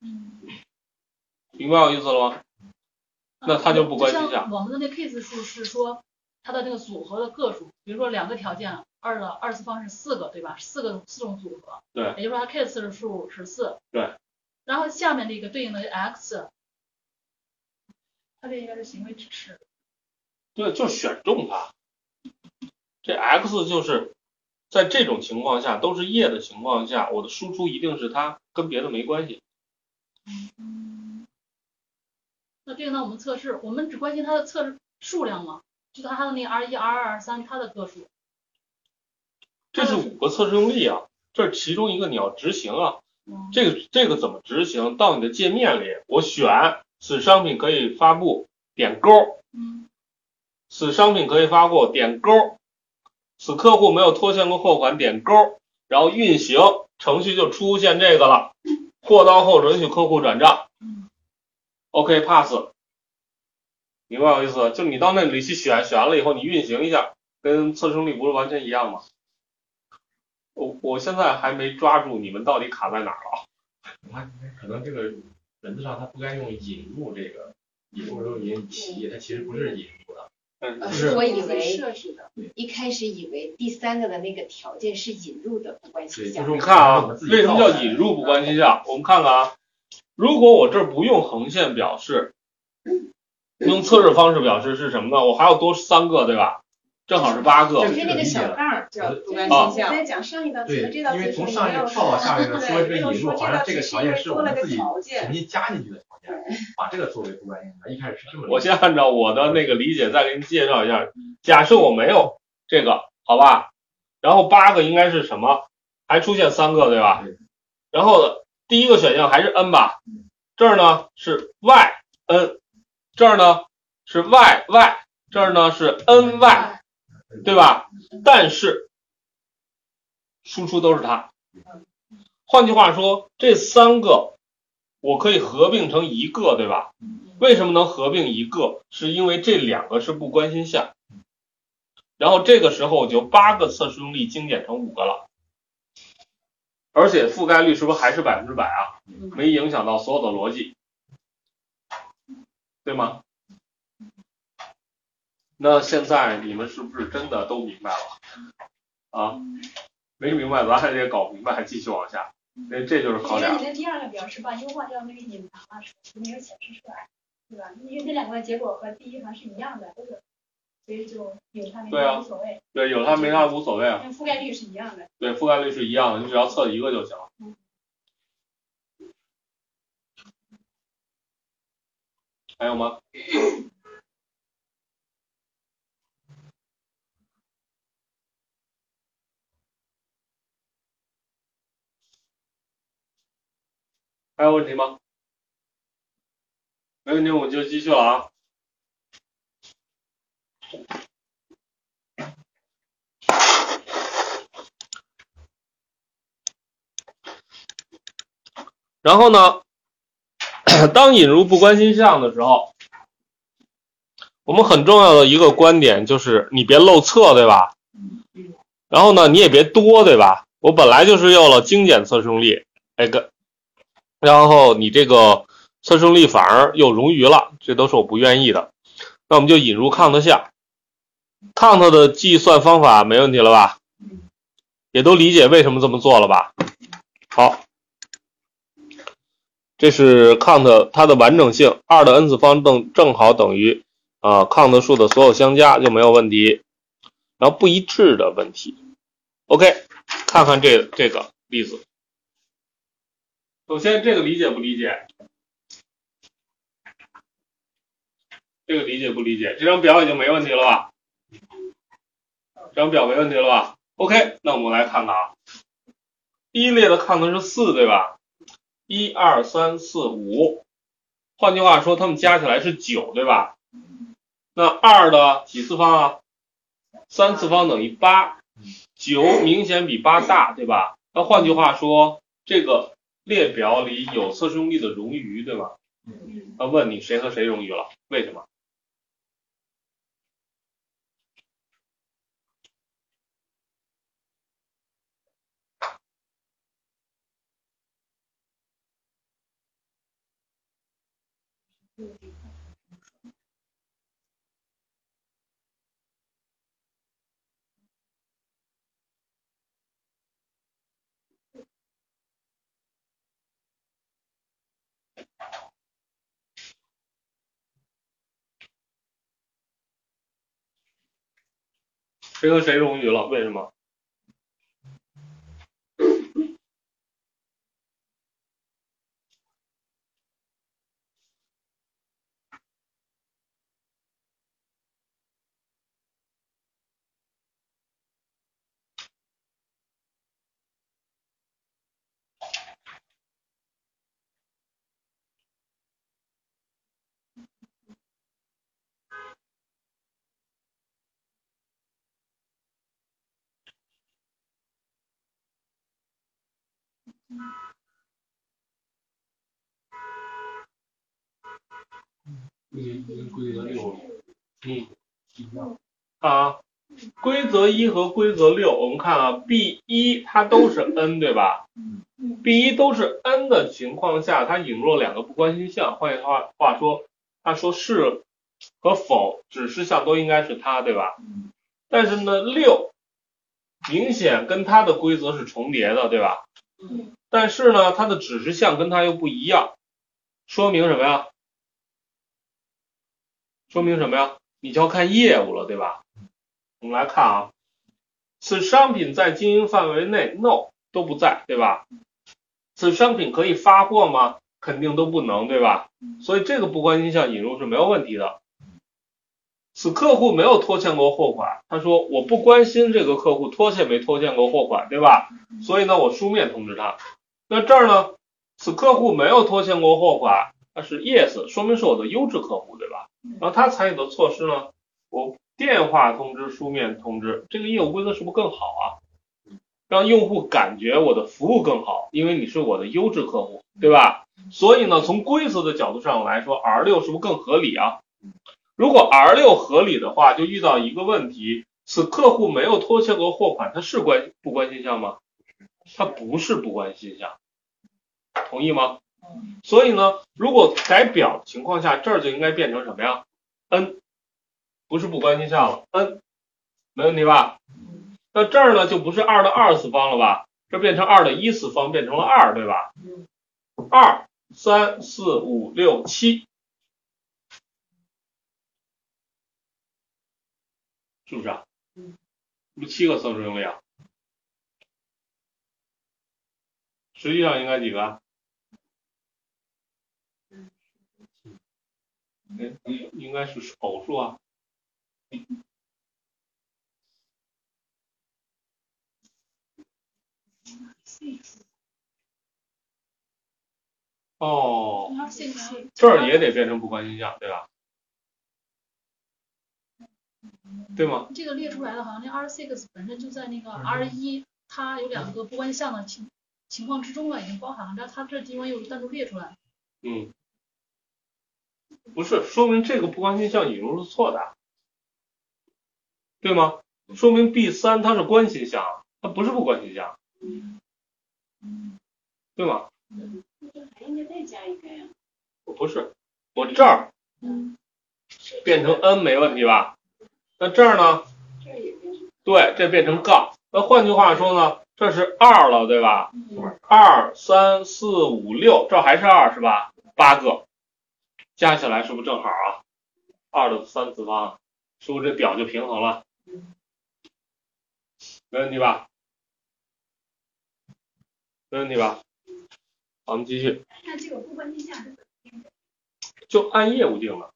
嗯，明白我意思了吗？那它就不关心项像我们的那 case 数是说它的那个组合的个数，比如说两个条件，二的二次方是四个，对吧？四个四种组合，对也就是说它 case 的数是四，对。然后下面那个对应的 x，它这应该是行为指示，对，就选中它。这 x 就是在这种情况下都是叶的情况下，我的输出一定是它，跟别的没关系。嗯，那这个呢，我们测试，我们只关心它的测试数量嘛，就它它的那个 R 一、R 二、R 三它的个数，这是五个测试用例啊，这是其中一个你要执行啊。嗯，这个这个怎么执行？到你的界面里，我选此商品可以发布，点勾。嗯此商品可以发布，点勾。此客户没有拖欠过货款，点勾。然后运行程序就出现这个了，货到后允许客户转账。嗯 OK pass，明白我意思？就你到那里去选，选完了以后你运行一下，跟测试力不是完全一样吗？我我现在还没抓住你们到底卡在哪儿了。他可能这个文字上他不该用引入这个，引入说引企业，它其实不是引入的，嗯是我以为设置的，一开始以为第三个的那个条件是引入的不关系项对就是。你看啊，为什么叫引入不关系项？我们看看啊，如果我这儿不用横线表示，用测试方式表示是什么呢？我还要多三个，对吧？正好是八个。就是那个小杠儿叫不关啊系项。在讲上一道题这道，题因为从上一个跳到下一个说这个引入，好像这个条件是我多了个们自己重。新加进去的条件，把这个作为不关系项，一开始是这么理解。我先按照我的那个理解再给你介绍一下。假设我没有这个，好吧？然后八个应该是什么？还出现三个，对吧？然后第一个选项还是 n 吧？这儿呢是 y n，这儿呢是 y y，这儿呢是 n y，对吧？但是输出都是它。换句话说，这三个我可以合并成一个，对吧？为什么能合并一个？是因为这两个是不关心项。然后这个时候我就八个测试用例精简成五个了，而且覆盖率是不是还是百分之百啊？没影响到所有的逻辑，对吗？那现在你们是不是真的都明白了啊？没明白，咱还得搞明白，还继续往下。这这就是考点因为你。的第二个表示把优化掉那个隐藏了，没有显示出来，对吧？因为这两个结果和第一行是一样的，都是，所以就有它没对啊它无所谓，对，有它没它无所谓啊。覆盖率是一样的。对，覆盖率是一样的，你只要测一个就行。还有吗？还有问题吗？没问题，我们就继续了啊。然后呢，当引入不关心项的时候，我们很重要的一个观点就是你别漏测，对吧？然后呢，你也别多，对吧？我本来就是用了精简测试用例，哎个，然后你这个测试用例反而又冗余了，这都是我不愿意的。那我们就引入 count 项，count 的计算方法没问题了吧？也都理解为什么这么做了吧？好，这是 count 它的完整性，二的 n 次方正正好等于啊 count 数的所有相加就没有问题。然后不一致的问题，OK，看看这这个例子。首先这个理解不理解？这个理解不理解？这张表已经没问题了吧？这张表没问题了吧？OK，那我们来看看啊，第一列的看的是四，对吧？一二三四五，换句话说，它们加起来是九，对吧？那二的几次方啊？三次方等于八，九明显比八大，对吧？那换句话说，这个列表里有测试用力的冗余，对吧？那问你谁和谁冗余了？为什么？谁和谁荣誉了？为什么？规则六，嗯，啊，规则一和规则六，我们看啊，B 一它都是 n 对吧？B 一都是 n 的情况下，它引入了两个不关心项，换句话话说，它说是和否指示项都应该是它，对吧？但是呢，六明显跟它的规则是重叠的，对吧？但是呢，它的指示项跟它又不一样，说明什么呀？说明什么呀？你就要看业务了，对吧？我们来看啊，此商品在经营范围内，no 都不在，对吧？此商品可以发货吗？肯定都不能，对吧？所以这个不关心项引入是没有问题的。此客户没有拖欠过货款，他说我不关心这个客户拖欠没拖欠过货款，对吧？所以呢，我书面通知他。那这儿呢，此客户没有拖欠过货款，那是 yes，说明是我的优质客户，对吧？然后他采取的措施呢，我电话通知、书面通知，这个业务规则是不是更好啊？让用户感觉我的服务更好，因为你是我的优质客户，对吧？所以呢，从规则的角度上来说，R 六是不是更合理啊？如果 R 六合理的话，就遇到一个问题，此客户没有拖欠过货款，他是关不关心项吗？他不是不关心项，同意吗？所以呢，如果改表情况下，这儿就应该变成什么呀？n 不是不关心项了，n 没问题吧？那这儿呢就不是二的二次方了吧？这变成二的一次方，变成了二，对吧？二三四五六七，是不是啊？不七个测试用力啊？实际上应该几个？哎，应应该是偶数啊。哦，这儿也得变成不关心项，对吧？对吗？这个列出来的好像那 R six 本身就在那个 R 一，它有两个不关心项的情情况之中了，已经包含了，但它这地方又单独列出来。嗯，不是，说明这个不关心项引入是错的，对吗？说明 B 三它是关心项，它不是不关心项，对吗？还应该再加一个呀。不是，我这儿变成 n 没问题吧？那这儿呢？这也变成对，这变成杠。那换句话说呢，这是二了，对吧？二三四五六，这还是二是吧？八个，加起来是不是正好啊？二的三次方，是不是这表就平衡了？没问题吧？没问题吧？好，我们继续，那这个不关定的？就按业务定的，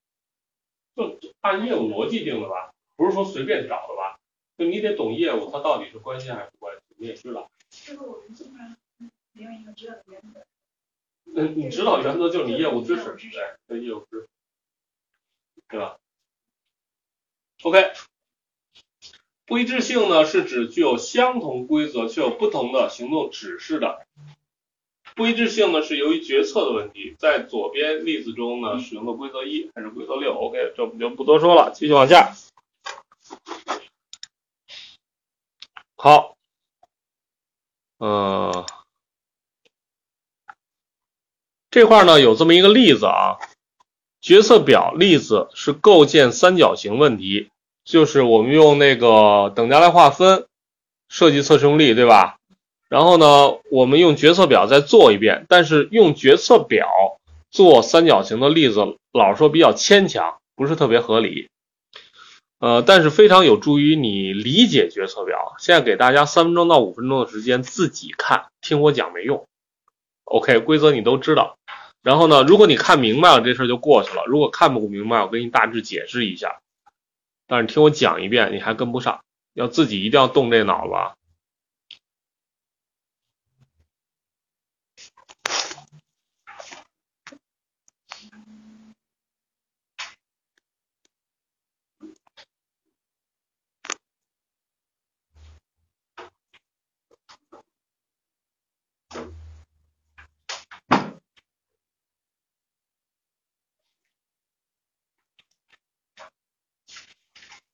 就就按业务逻辑定的吧，不是说随便找的吧？就你得懂业务，它到底是关心还是不关心，你也知道。这个我们基本上没有一个指导原则。嗯，你指导原则就是你业务知识，业务知识对，对业务知识，对吧？OK，不一致性呢是指具有相同规则却有不同的行动指示的。不一致性呢是由于决策的问题，在左边例子中呢使用的规则一还是规则六？OK，这我们就不多说了，继续往下。好，呃，这块呢有这么一个例子啊，决策表例子是构建三角形问题，就是我们用那个等价来划分设计测试用力，对吧？然后呢，我们用决策表再做一遍，但是用决策表做三角形的例子，老实说比较牵强，不是特别合理。呃，但是非常有助于你理解决策表。现在给大家三分钟到五分钟的时间自己看，听我讲没用。OK，规则你都知道。然后呢，如果你看明白了，这事儿就过去了；如果看不明白，我给你大致解释一下。但是听我讲一遍，你还跟不上，要自己一定要动这脑子。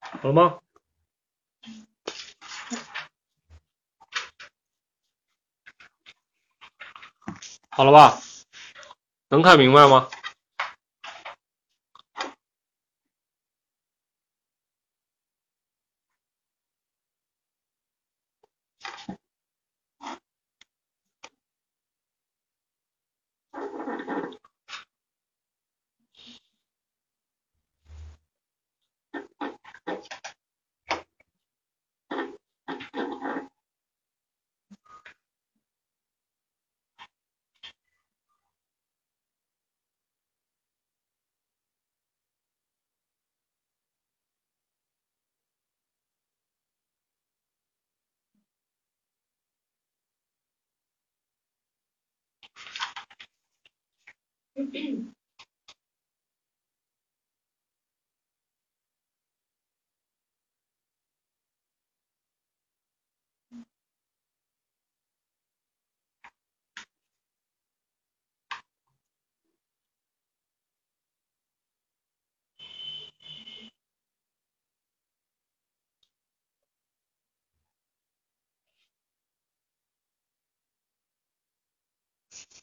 好了吗？好了吧？能看明白吗？Bye.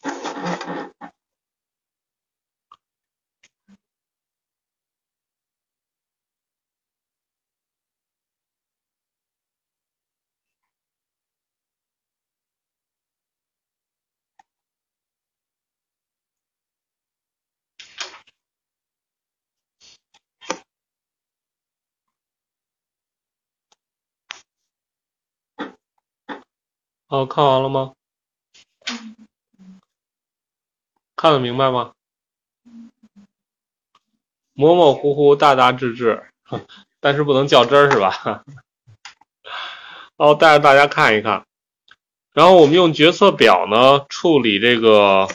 哦，看完了吗？看得明白吗？模模糊糊，大大致致，但是不能较真儿，是吧？哦，带着大家看一看。然后我们用决策表呢处理这个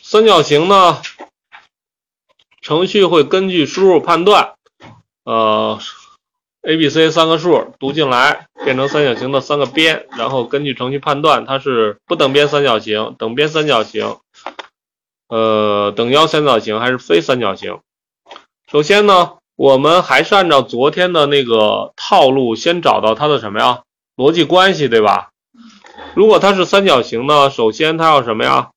三角形呢，程序会根据输入判断，呃。a、b、c 三个数读进来，变成三角形的三个边，然后根据程序判断它是不等边三角形、等边三角形、呃等腰三角形还是非三角形。首先呢，我们还是按照昨天的那个套路，先找到它的什么呀？逻辑关系，对吧？如果它是三角形呢，首先它要什么呀？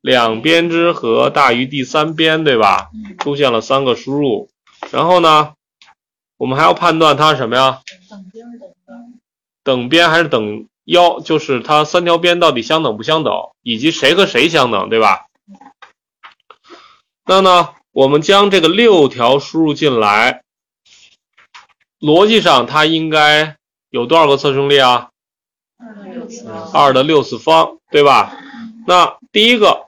两边之和大于第三边，对吧？出现了三个输入，然后呢？我们还要判断它是什么呀？等边还是等腰？就是它三条边到底相等不相等，以及谁和谁相等，对吧？那呢，我们将这个六条输入进来，逻辑上它应该有多少个侧重力啊？二的六次方，对吧？那第一个，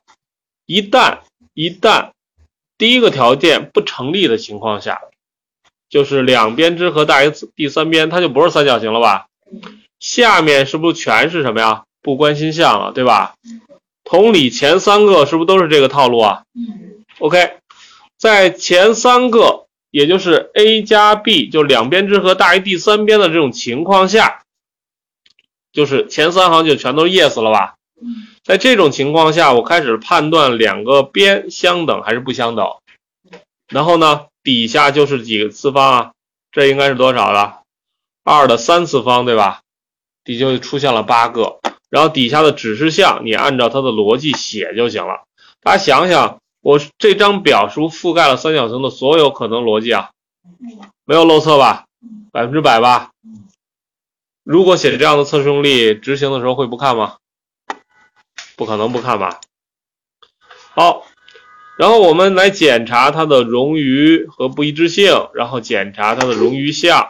一旦一旦第一个条件不成立的情况下。就是两边之和大于第三边，它就不是三角形了吧？下面是不是全是什么呀？不关心项了，对吧？同理，前三个是不是都是这个套路啊？OK，在前三个，也就是 a 加 b 就两边之和大于第三边的这种情况下，就是前三行就全都 yes 了吧？在这种情况下，我开始判断两个边相等还是不相等，然后呢？底下就是几个次方啊？这应该是多少了？二的三次方，对吧？底就出现了八个，然后底下的指示项你按照它的逻辑写就行了。大家想想，我这张表是不是覆盖了三角形的所有可能逻辑啊？没有漏测吧？百分之百吧？如果写这样的测试用例，执行的时候会不看吗？不可能不看吧？好。然后我们来检查它的冗余和不一致性，然后检查它的冗余项。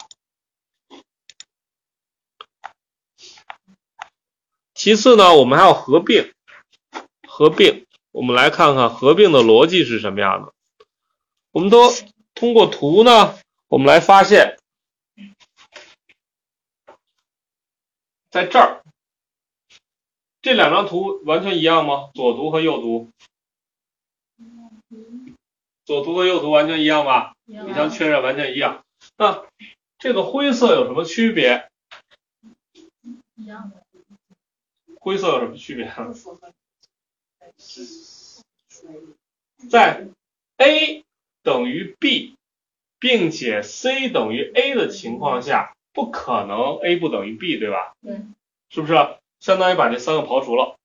其次呢，我们还要合并。合并，我们来看看合并的逻辑是什么样的。我们都通过图呢，我们来发现，在这儿，这两张图完全一样吗？左图和右图？左图和右图完全一样吧？你像确认完全一样。那这个灰色有什么区别？一样的。灰色有什么区别？在 a 等于 b，并且 c 等于 a 的情况下，不可能 A 不等于 B，对吧？对。是不是？相当于把这三个刨除了，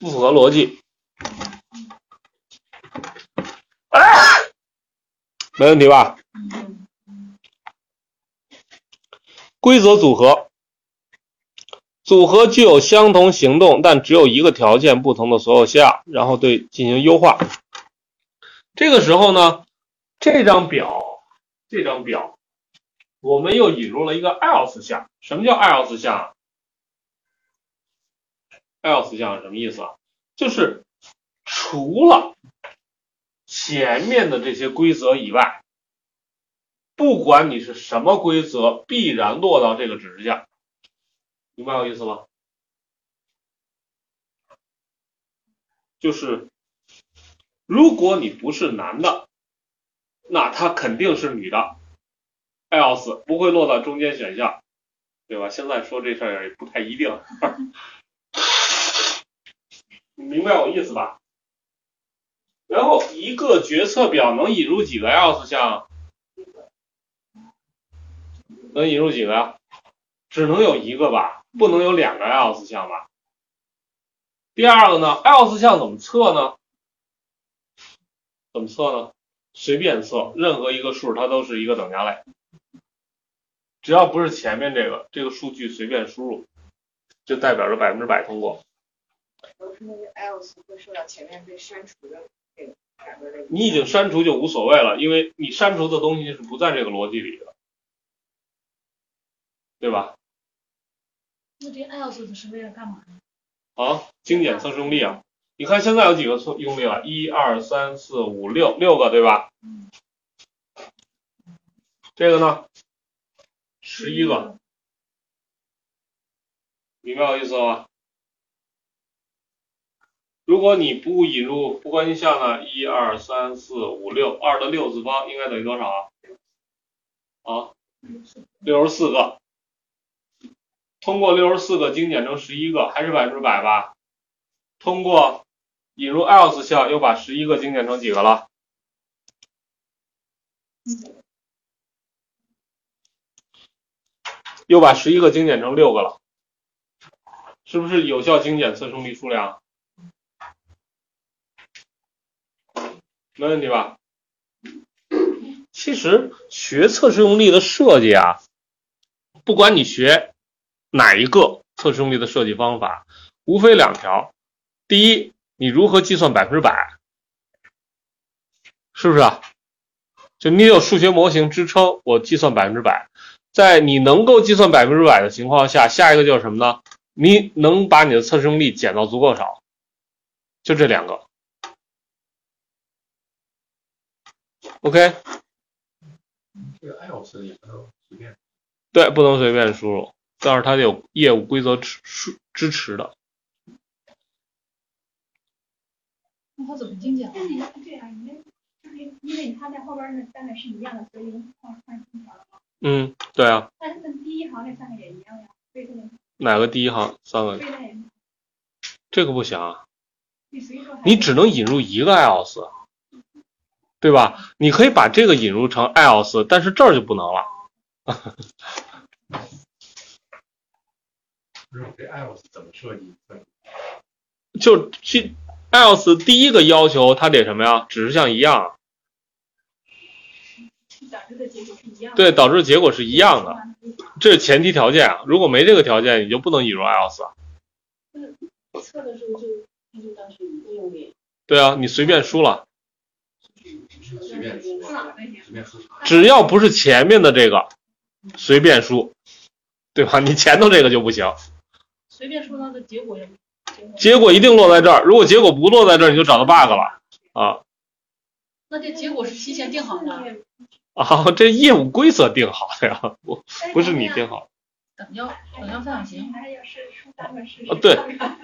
不符合逻辑。没问题吧？规则组合，组合具有相同行动但只有一个条件不同的所有项，然后对进行优化。这个时候呢，这张表，这张表，我们又引入了一个 else 项。什么叫 else 项？else 项什么意思啊？就是除了前面的这些规则以外，不管你是什么规则，必然落到这个指示项，明白我意思吗？就是如果你不是男的，那他肯定是女的，else 不会落到中间选项，对吧？现在说这事儿也不太一定，你 明白我意思吧？然后一个决策表能引入几个 else 项？能引入几个呀？只能有一个吧，不能有两个 else 项吧？第二个呢，else 项怎么测呢？怎么测呢？随便测，任何一个数它都是一个等价类，只要不是前面这个，这个数据随便输入，就代表着百分之百通过。都是那个 else 会受到前面被删除的。你已经删除就无所谓了，因为你删除的东西是不在这个逻辑里的，对吧？那这 else 是为了干嘛呢？啊，精简测试用例啊！你看现在有几个测用例了？一二三四五六六个，对吧？嗯。这个呢？十一个，明白我意思了吧？如果你不引入不关系项呢？一二三四五六，二的六次方应该等于多少啊？啊，六十四个。通过六十四个精简成十一个，还是百分之百吧？通过引入 else 项，又把十一个精简成几个了？又把十一个精简成六个了，是不是有效精简测试用例数量？没问题吧？其实学测试用例的设计啊，不管你学哪一个测试用例的设计方法，无非两条：第一，你如何计算百分之百，是不是啊？就你有数学模型支撑，我计算百分之百。在你能够计算百分之百的情况下，下一个就是什么呢？你能把你的测试用例减到足够少，就这两个。OK，这个 else 也不能随便。对，不能随便输入，但是它得有业务规则支支支持的。那它怎么精简？那你这样，你就是因为它在后边那三个是一样的，所以换换新条了吗？嗯，对啊。但是第一行那三个也一样呀，为什么？哪个第一行三个？这个不行啊，你只能引入一个 else，对吧？你可以把这个引入成 else，但是这儿就不能了。不是这 else 怎么设计？就去 else 第一个要求它得什么呀？指示项一样，导致的结果是一样的。对，导致结果是一样的，这是前提条件啊。如果没这个条件，你就不能引入 else 啊。测的时候就那就当是一个用例，对啊，你随便输了，随便输，随便输。只要不是前面的这个，随便输，对吧？你前头这个就不行，随便输它的结果也结果。一定落在这儿。如果结果不落在这儿，你就找到 bug 了啊那这结果是提前定好的，啊！这业务规则定好的呀，不不是你定好等腰等腰三角形。还有是出单本试啊对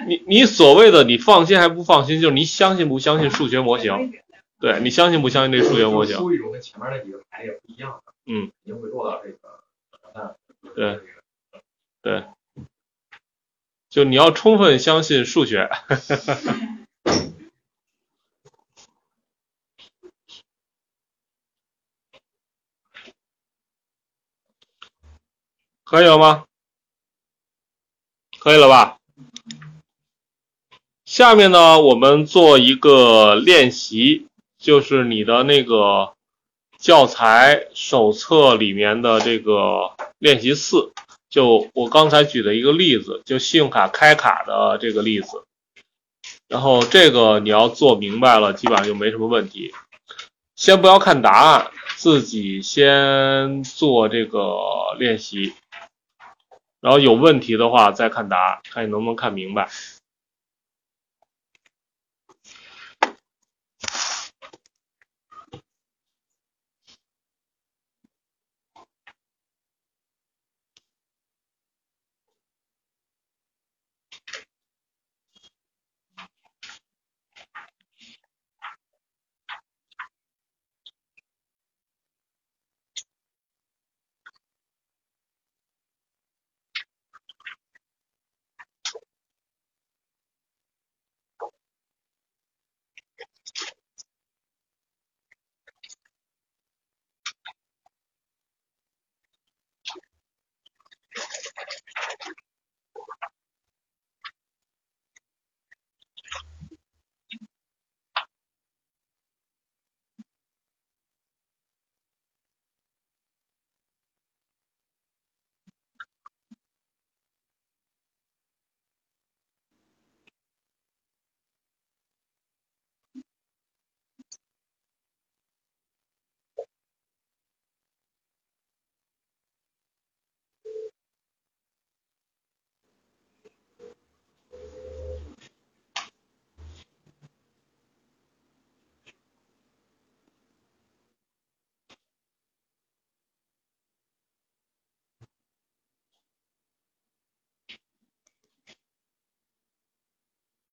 你你所谓的你放心还不放心，就是你相信不相信数学模型？对你相信不相信这数学模型？输一种跟前面那几个排列不一样的，嗯，肯定会落到这个对对，就你要充分相信数学。可以了吗？可以了吧？下面呢，我们做一个练习，就是你的那个教材手册里面的这个练习四，就我刚才举的一个例子，就信用卡开卡的这个例子。然后这个你要做明白了，基本上就没什么问题。先不要看答案，自己先做这个练习，然后有问题的话再看答案，看你能不能看明白。